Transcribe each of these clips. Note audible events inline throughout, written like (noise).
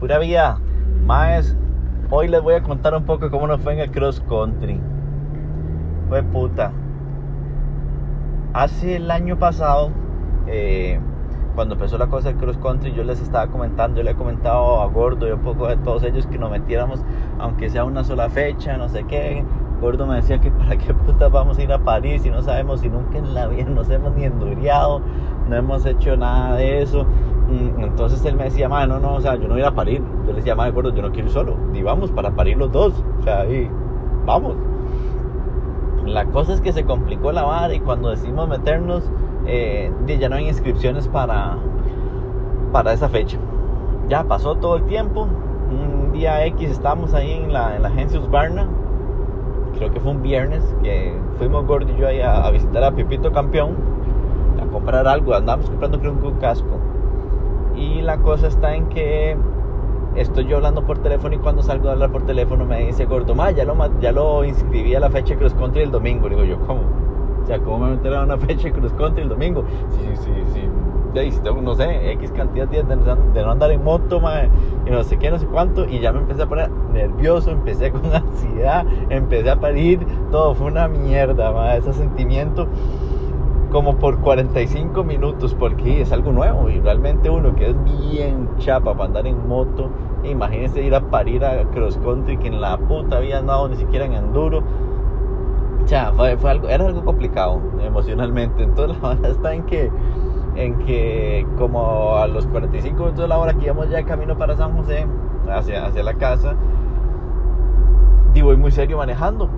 Pura vida. Más, hoy les voy a contar un poco cómo nos fue en el cross country. Fue puta. Hace el año pasado, eh, cuando empezó la cosa del cross country, yo les estaba comentando, yo le he comentado a Gordo y un poco de todos ellos que nos metiéramos, aunque sea una sola fecha, no sé qué. Gordo me decía que (laughs) para qué puta vamos a ir a París y no sabemos si nunca en la vida nos hemos ni enduriado, no hemos hecho nada de eso. Entonces él me decía, madre, no, no, o sea, yo no voy a ir a París. Yo le decía, madre, Gordo, yo no quiero ir solo. Y vamos para París los dos. O sea, ahí, vamos. La cosa es que se complicó la vara y cuando decidimos meternos, eh, ya no hay inscripciones para, para esa fecha. Ya pasó todo el tiempo. Un día X estábamos ahí en la, en la agencia Usbarna creo que fue un viernes, que fuimos Gordo y yo ahí a, visitar a Pipito Campeón, a comprar algo, andamos comprando creo un casco. Y la cosa está en que estoy yo hablando por teléfono y cuando salgo a hablar por teléfono me dice Gordo, ma, ya lo, ya lo inscribí a la fecha de Cross Country el domingo. digo yo, ¿cómo? O sea, ¿cómo me meteré a una (laughs) fecha de Cross Country el domingo? Sí, sí, sí, si tengo, no sé, X cantidad de días de, no andar en moto, y no sé qué, no sé cuánto, y ya me empecé a poner nervioso, empecé (laughs) con ansiedad, empecé a parir, todo fue una mierda, ese sentimiento como por 45 minutos porque es algo nuevo y realmente uno que es bien chapa para andar en moto, imagínense ir a parir a cross country que en la puta había andado ni siquiera en enduro. Ya, fue, fue algo, era algo complicado emocionalmente. Entonces la (laughs) verdad está en que en que como a los 45 minutos de la hora que íbamos ya de camino para San José, hacia, hacia la casa, y voy muy serio manejando.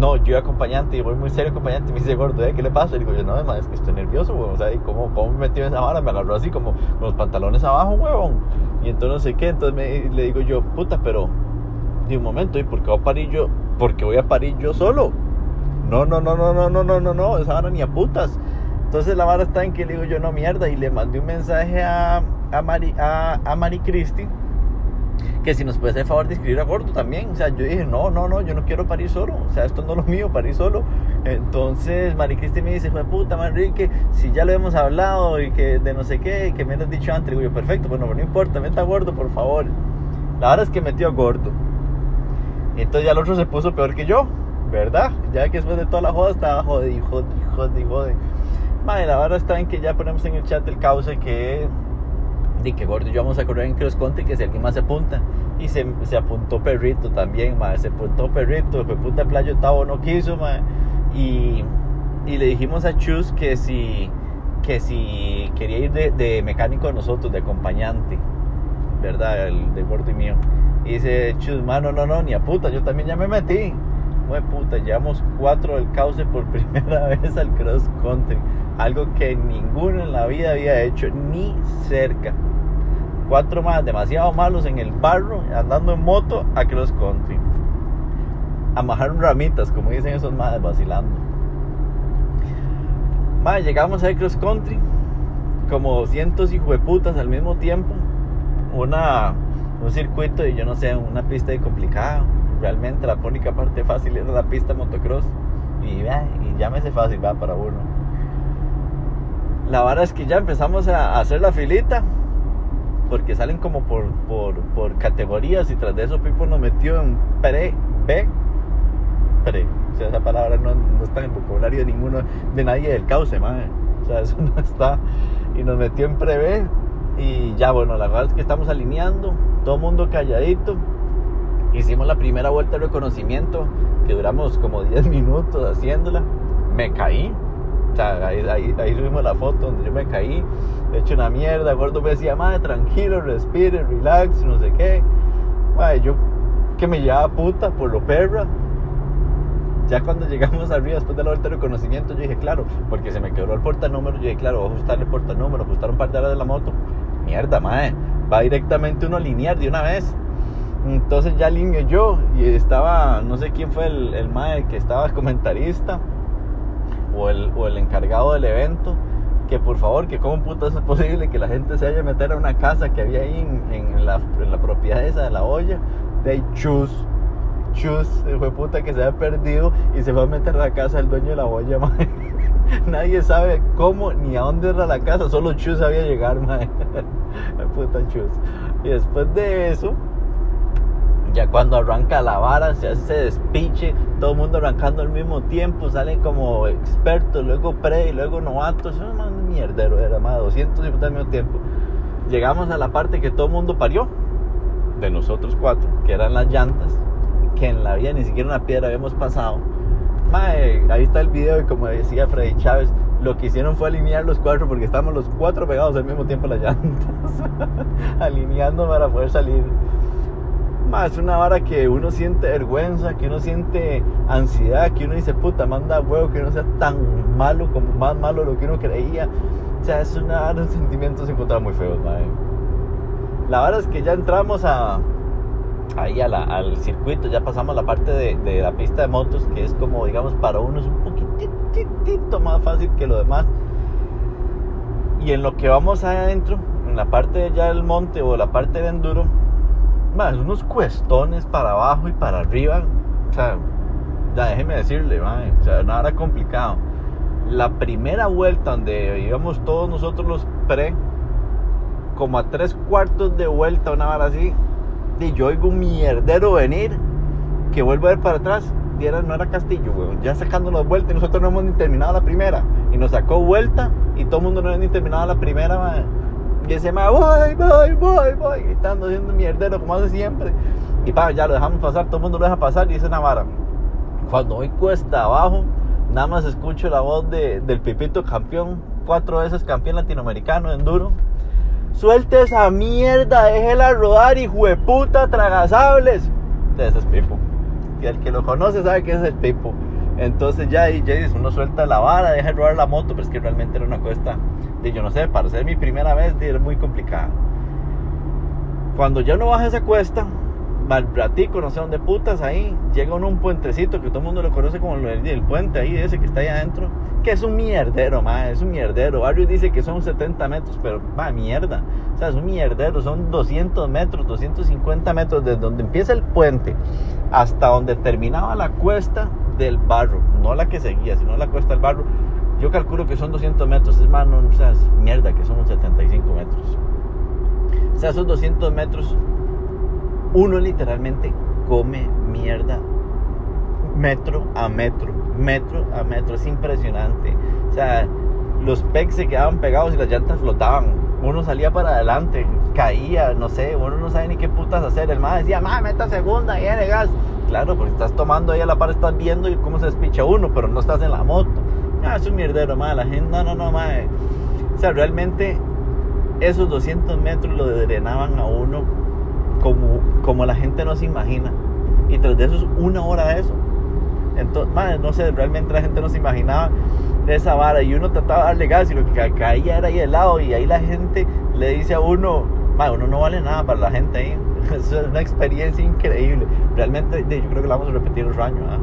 No, yo acompañante, y voy muy serio acompañante, me dice gordo, ¿eh? ¿qué le pasa? Y digo yo, no, es que estoy nervioso. O sea, ¿cómo, ¿cómo, me metió en esa vara? Me agarró así como con los pantalones abajo, huevón. Y entonces no sé qué, entonces le digo yo, puta, pero, de un momento, ¿y por qué voy a parir yo? Porque voy a parir yo solo. No, no, no, no, no, no, no, no, no, esa vara ni a putas. Entonces la vara está en que le digo yo no mierda y le mandé un mensaje a, a, Mari, a, a Mari Cristi que si nos puede hacer el favor de escribir a Gordo también. O sea, yo dije, no, no, no, yo no quiero parir solo. O sea, esto no es lo mío, parir solo. Entonces, Mari Cristi me dice, fue puta, Manrique, si ya lo hemos hablado y que de no sé qué, que me lo has dicho antes. Digo yo, perfecto, bueno, no importa, meta a Gordo, por favor. La verdad es que metió a Gordo. Entonces ya el otro se puso peor que yo, ¿verdad? Ya que después de toda la joda estaba jodido, jodido, jodido, jodido. Madre, la verdad está en que ya ponemos en el chat el cauce que de que gordo yo vamos a correr en cross country que si alguien más se apunta. Y se, se apuntó perrito también madre, se apuntó perrito fue puta playo Tavo no quiso madre, y, y le dijimos a Chus que si que si quería ir de, de mecánico de nosotros de acompañante verdad el de gordo y mío. Y dice Chus mano no no ni a puta yo también ya me metí de puta, llevamos cuatro del cauce por (laughs) primera vez al cross country. Algo que ninguno en la vida había hecho, ni cerca. Cuatro más, demasiado malos en el barro, andando en moto a cross country. Amajaron ramitas, como dicen esos madres, vacilando. Madre, llegamos a cross country, como cientos de putas al mismo tiempo. Una, un circuito y yo no sé, una pista de complicada realmente la única parte fácil era la pista motocross. Y, ya y llámese fácil, va para uno. La verdad es que ya empezamos a hacer la filita. Porque salen como por, por, por categorías y tras de eso Pipo nos metió en pre, B, pre. O sea, esa palabra no, no está en el vocabulario de ninguno, de nadie del cauce, madre. O sea, (laughs) eso no está. Y nos metió en pre B. Y ya, bueno, la verdad es que estamos alineando. Todo mundo calladito hicimos la primera vuelta de reconocimiento, que duramos como (laughs) 10 minutos haciéndola. Me caí. O sea, ahí, ahí, subimos la foto donde yo me caí. He hecho una mierda. Gordo me decía, madre, tranquilo, respire, relax, no sé qué. Madre, yo que me llevaba puta por lo perra. Ya cuando (laughs) llegamos arriba después de la vuelta de reconocimiento, yo dije, claro, porque se me quebró el portanúmero. Yo dije, claro, voy a ajustarle el portanúmero, ajustar un par de horas de la moto. Mierda, madre, va directamente uno a linear de una vez. Entonces ya alineé yo y estaba, no sé quién fue el, el mae que estaba comentarista o el, o el encargado del evento, que por favor, que cómo puta es posible que la gente se haya meter a una casa que había ahí en, la, en la, propiedad esa de la olla, de Chus, Chus, fue puta que se había perdido y se fue a meter a la casa del dueño de la olla, (laughs) mae. Nadie sabe cómo ni a dónde era la casa, solo Chus sabía llegar, mae. (laughs) Puta chus. Y después de eso, ya cuando arranca la vara, se hace despiche, todo el mundo arrancando al mismo tiempo, salen como expertos, luego pre y luego novatos. Es un mierdero, era más 200 y al mismo tiempo. Llegamos a la parte que todo el mundo parió, de nosotros cuatro, que eran las llantas, que en la vida ni siquiera una piedra habíamos pasado. Mae, ahí está el video y como decía Freddy Chávez, lo que hicieron fue alinear los cuatro porque estábamos los cuatro pegados al mismo tiempo las llantas, (laughs) alineando para poder salir. Más es una vara que uno siente vergüenza, que uno siente ansiedad, que uno dice, puta, manda huevo que no sea tan malo como más malo lo que uno creía. O sea, es una de sentimientos encontrados muy feos, madre. La verdad es que ya entramos a, ahí al circuito, ya pasamos la parte de, la pista de motos, que es como, digamos, para uno es un poquitito más fácil que lo demás. Y en lo que vamos adentro, en la parte ya del monte o la parte de enduro, más unos cuestones para abajo y para arriba. O sea, ya déjeme decirle, man, o sea, nada complicado. La primera vuelta donde íbamos todos nosotros los pre, como a tres cuartos de vuelta, una hora así, y yo oigo un mierdero venir, que vuelvo a ver para atrás, y era, no era Castillo, weón, ya sacándonos vuelta y nosotros no hemos terminado la primera. Y nos sacó vuelta y todo el mundo no había terminado la primera. Y ese ma, voy, voy, voy, voy, gritando, haciendo mierdero como hace siempre. Y pa, ya lo dejamos pasar, todo el mundo lo deja pasar y dice Navarra. Cuando voy cuesta abajo, nada más escucho la voz de, del Pipito campeón, cuatro veces campeón latinoamericano de enduro. Suelte esa mierda, déjela rodar, hijo de puta, tragasables. Ese es Pipo. Y el que lo conoce sabe que es el Pipo. Entonces ya ahí uno suelta la vara, deja rodar la moto, pero es que realmente era una cuesta de yo no sé, para ser mi primera vez era muy complicada. Cuando ya uno baja esa cuesta, mal ratico, no sé dónde putas, ahí llega uno un puentecito que todo el mundo lo conoce como el, puente ahí, ese que está ahí adentro, que es un mierdero, ma, es un mierdero. Barrio dice que son 70 metros, pero va, mierda. O sea, es un mierdero, son 200 metros, 250 metros desde donde empieza el puente hasta donde terminaba la cuesta del barro, no la que seguía, sino la cuesta del barro yo calculo que son 200 metros, es más, no, o sea, es mierda que son 75 metros. O sea, esos 200 metros, uno literalmente come mierda metro a metro, metro a metro, es impresionante. O sea, los pegs se quedaban pegados y las llantas flotaban. Uno salía para adelante, caía, no sé, uno no sabe ni qué putas hacer. El más decía, más meta segunda y de gas. Claro, porque estás tomando ahí a la par, estás viendo cómo se despicha uno, pero no estás en la moto. Ah, es un mierdero, la gente, no, no, no, más. O sea, realmente esos 200 metros lo drenaban a uno como, como la gente no se imagina. Y tras de eso es una hora de eso. Entonces, madre, no sé, realmente la gente no se imaginaba esa vara y uno trataba de darle gas y lo que caía era ahí de lado y ahí la gente le dice a uno, madre, uno no vale nada para la gente ahí. (laughs) Es una experiencia increíble. Realmente, yo creo que la vamos a repetir otro año. ¿ah?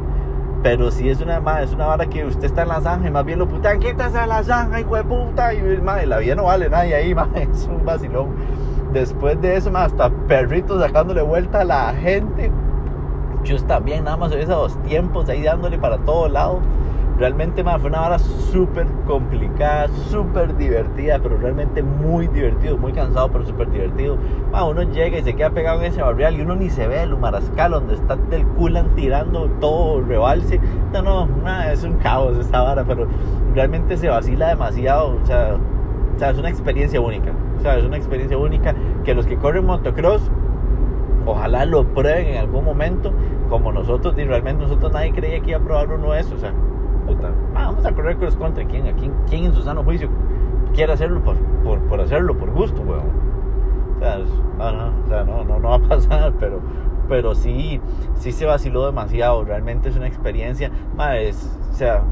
Pero si es una, es una vara que usted está en la zanja y más bien lo putan, quítase a la zanja, hijo de puta. Y la vida no vale nadie ahí, (laughs) es un vacilón. Después de eso, hasta perritos sacándole vuelta a la gente. Yo también, nada más esos tiempos ahí dándole para todo lado. Realmente fue una vara súper complicada, súper divertida, pero realmente muy divertido, muy cansado, pero súper divertido. uno llega y se queda pegado en ese barrial y uno ni se ve el humarascal donde está del culan tirando todo rebalse. No, no, nada, es un caos esta vara, pero realmente se vacila demasiado. O sea, o sea, es una experiencia única. O sea, es una experiencia única que los que corren motocross ojalá lo prueben en algún momento como nosotros y realmente nosotros nadie creía que iba a probar uno de eso o sea Ah, vamos a correr cross country. ¿Quién, quién, ¿Quién en su sano juicio quiere hacerlo por, por, por hacerlo, por gusto, weón? O sea, no, no, o sea, no, no, no va a (laughs) pasar, pero, pero sí, sí se vaciló demasiado. Realmente es una experiencia. es, o sea,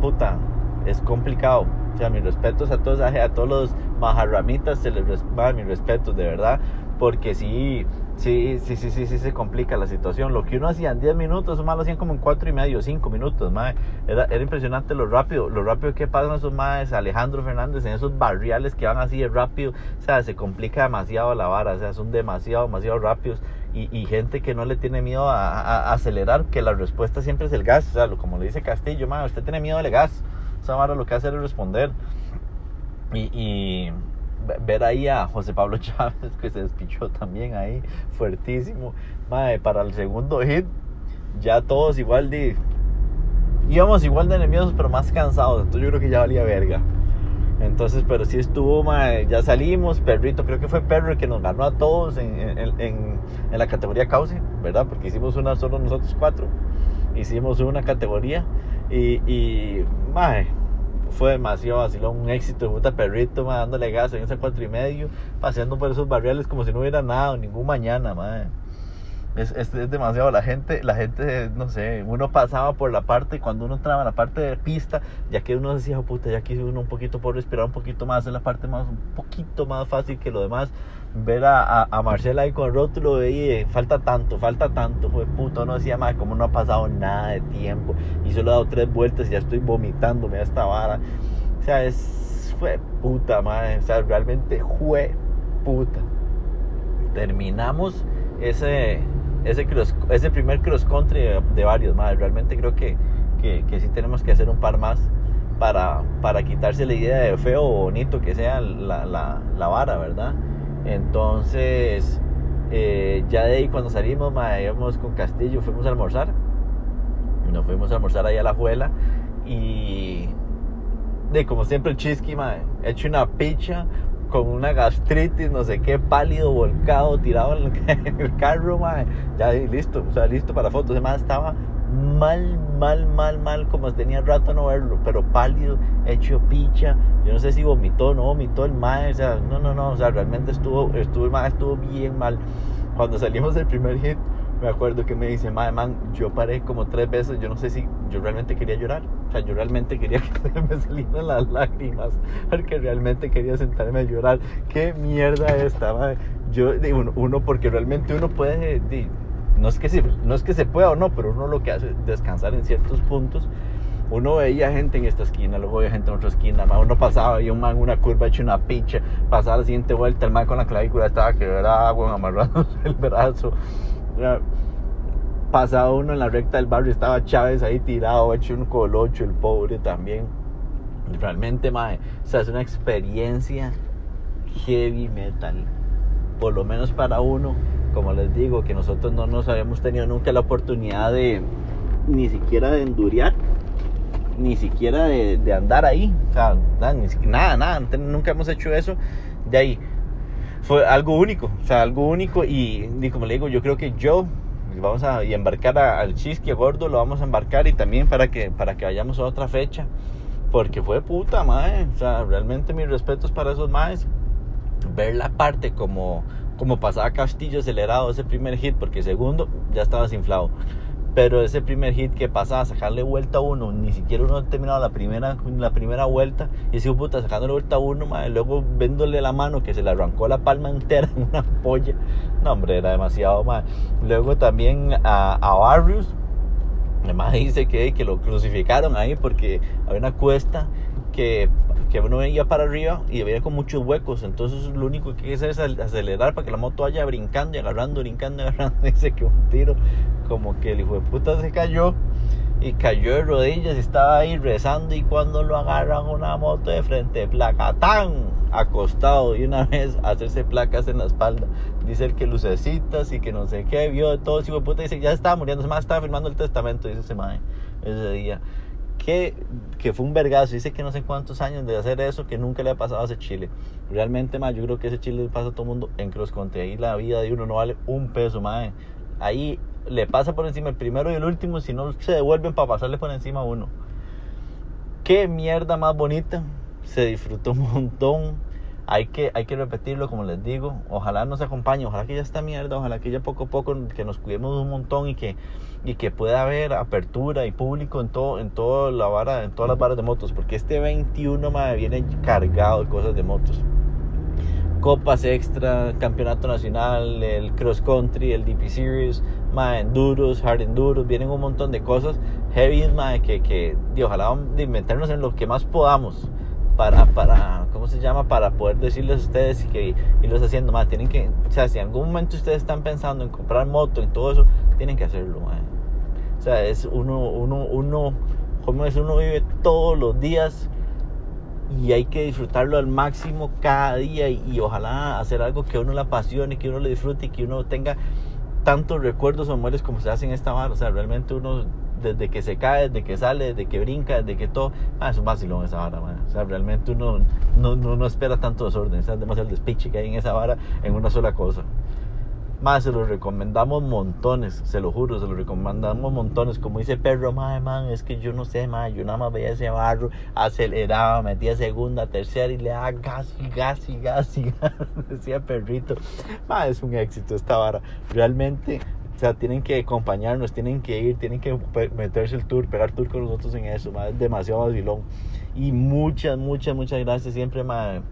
puta, es complicado. O sea, mis respetos a todos, a todos los majarramitas, se les va mis respetos, de verdad, porque sí, Sí, sí, sí, sí, sí, se complica la situación. Lo que uno hacía en 10 minutos, más lo hacían como en 4 y medio, 5 minutos, madre. Era, era, impresionante lo rápido, lo rápido que pasan esos madres, Alejandro Fernández, en esos barriales que van así de rápido. O sea, se complica demasiado la vara, o sea, son demasiado, demasiado rápidos. Y, y gente que no le tiene miedo a, a, acelerar, que la respuesta siempre es el gas. O sea, como le dice Castillo, usted tiene miedo del gas. Esa vara lo que hace es responder. Y, ver ahí a José Pablo (laughs) Chávez, que se despichó también ahí, fuertísimo. Madre, para el segundo hit, ya todos igual de. íbamos igual de enemigos, pero más cansados. Entonces yo creo que ya valía verga. Entonces, pero sí estuvo, madre, ya salimos. Perrito, creo que fue Perro el que nos ganó a todos en, en, en, en la categoría Cauce, ¿verdad? Porque hicimos una solo nosotros cuatro. Hicimos una categoría y, y madre, fue demasiado vacilón, un éxito puta perrito, ma, dándole gas en ese cuatro y medio, paseando por esos barriales como si no hubiera nada, ningún mañana, madre. Es, es, demasiado la gente, la gente, no sé, uno pasaba por la parte, cuando uno entraba en la parte de pista, ya que uno decía, oh, puta, ya aquí uno un poquito por respirar un poquito más, es la parte más, un poquito más fácil que lo demás, ver a, Marcela ahí con el rótulo, veía, falta tanto, falta tanto, fue puta, uno decía, madre, como no ha pasado nada de tiempo, y solo he dado tres vueltas y ya estoy vomitando, a esta vara, o sea, es, fue puta, madre, o sea, realmente fue puta. Terminamos ese ese, cross, ese primer cross country de, varios más. Realmente creo que, que, que, sí tenemos que hacer un par más para, para quitarse la idea de feo o bonito que sea la, la, la vara, ¿verdad? Entonces, eh, ya de ahí cuando salimos, ma, íbamos con Castillo, fuimos a almorzar. Nos fuimos a almorzar ahí a la juela y de como siempre el chisqui, ma, hecho una picha, con una gastritis, no sé qué, pálido, volcado, tirado en el, (laughs) carro, mae. ya listo, o sea, listo para fotos. Además estaba mal, mal, mal, mal, como tenía rato no verlo, pero pálido, hecho picha. Yo no sé si vomitó no vomitó el mae, o sea, no, no, no, o sea, realmente estuvo, estuvo estuvo bien mal. Cuando salimos del primer hit, me acuerdo que me dice, madre, man, yo paré como tres veces, yo no sé si yo realmente quería llorar, o sea, yo realmente quería (laughs) que me salieran las lágrimas, porque realmente quería sentarme a llorar. ¿Qué mierda esta, madre? Yo, uno, porque realmente uno puede, no es, que se, no es que se pueda o no, pero uno lo que hace es descansar en ciertos puntos. Uno veía gente en esta esquina, luego veía gente en otra esquina, más uno pasaba y un man una curva hecho una pinche, pasaba la siguiente vuelta, el man con la clavícula estaba que era agua amarrando el brazo pasaba uno en la recta del barrio, estaba Chávez ahí tirado, hecho un colocho, el pobre también. Realmente, mae, o sea, es una experiencia heavy metal. Por lo menos para uno, como les digo, que nosotros no nos habíamos tenido nunca la oportunidad de ni siquiera de enduriar, ni siquiera de, de andar ahí. O nada, nada, nada, nunca hemos hecho eso. De ahí fue algo único, o sea, algo único y, y como le digo, yo creo que yo vamos a y embarcar a, al Chisqui a Gordo, lo vamos a embarcar y también para que, para que vayamos a otra fecha, porque fue puta, mae, o sea, realmente mis respetos para esos maes, ver la parte como, como pasaba Castillo acelerado ese primer hit, porque segundo ya estaba desinflado pero ese primer hit que pasaba, sacarle vuelta a uno, ni siquiera uno ha terminado la primera, la primera vuelta, y ese puta, sacándole vuelta a uno, madre, luego viéndole la mano que se le arrancó la palma entera en una polla. No, hombre, era demasiado mal. Luego también a, a Barrios, además dice que, que lo crucificaron ahí porque había una cuesta que, que uno iba para arriba y había con muchos huecos. Entonces lo único que hay que hacer es acelerar para que la moto vaya brincando y agarrando, brincando y (laughs) agarrando. Dice que un tiro como que el hijo de puta se cayó y cayó de rodillas y estaba ahí rezando y cuando lo agarran una moto de frente, placa tan acostado y una (laughs) vez hacerse placas en la espalda. Dice el que lucecitas y que no sé qué, vio de todo, hijo de puta, dice ya estaba muriendo, ese más estaba firmando el testamento, dice ese mae, ese día. Que, que fue un vergazo, dice que no sé cuántos años de hacer eso, que nunca le ha pasado a ese Chile. Realmente, más yo creo que ese Chile le pasa a todo el mundo en cross country. Ahí la vida de uno no vale un peso, mae. Ahí le pasa por encima el primero y el último si no se devuelven para pasarle por encima a uno. Qué mierda más bonita. Se disfrutó un montón. Hay que, hay que repetirlo, como les digo. Ojalá nos acompañe, ojalá que ya está mierda, ojalá que ya poco a poco que nos cuidemos un montón y que, y que pueda haber apertura y público en todo, en toda la vara, en todas las varas de motos. Porque este 21 me viene cargado de cosas de motos copas extra, campeonato nacional, el cross country, el DP Series, enduros, hard enduros, vienen un montón de cosas heavy, ma, que, que y ojalá a inventarnos en lo que más podamos para, para, ¿cómo se llama? Para poder decirles a ustedes y que irlos haciendo, ma, tienen que, o sea, si en algún momento ustedes están pensando en comprar moto y todo eso, tienen que hacerlo, ma. O sea, es uno, uno, uno, como es, uno vive todos los días y hay que disfrutarlo al máximo cada día y, ojalá hacer algo que uno le apasione, que uno le disfrute y que uno tenga tantos recuerdos o memorias como se hace en esta barra. O sea, realmente uno desde que se cae, desde que sale, desde que brinca, desde que todo, ah, es un vacilón esa vara, O sea, realmente uno no, no, no espera tanto desorden, o sea, es demasiado despiche que hay en esa vara en una sola cosa. Más se lo recomendamos montones, se lo juro, se lo recomendamos montones. Como dice Perro, madre, man, es que yo no sé, man, yo nada más veía ese barro, aceleraba, metía segunda, tercera y le daba gas y gas y gas y gas. (laughs) Decía Perrito, man, es un éxito esta vara. Realmente, o sea, tienen que acompañarnos, tienen que ir, tienen que meterse el tour, pegar tour con nosotros en eso, man, es demasiado vacilón. Y muchas, muchas, muchas gracias siempre, man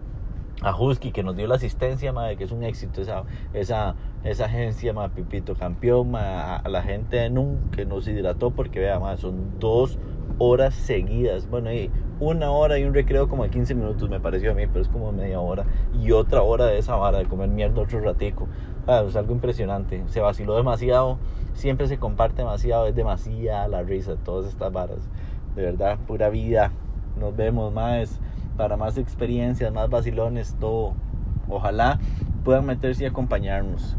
a Husky que nos dio la asistencia, madre, que es un éxito esa, esa, esa agencia, madre, Pipito Campeón, a, la gente de NUM que nos hidrató porque vea, madre, son dos horas seguidas, bueno, y una hora y un recreo como de 15 minutos me pareció a mí, pero es como media hora. Y otra hora de esa vara de comer mierda otro ratico, es algo impresionante, se vaciló demasiado, siempre se comparte demasiado, es demasiada la risa, todas estas varas, de verdad, pura vida, nos vemos más para más experiencias, más vacilones, todo. Ojalá puedan meterse y acompañarnos.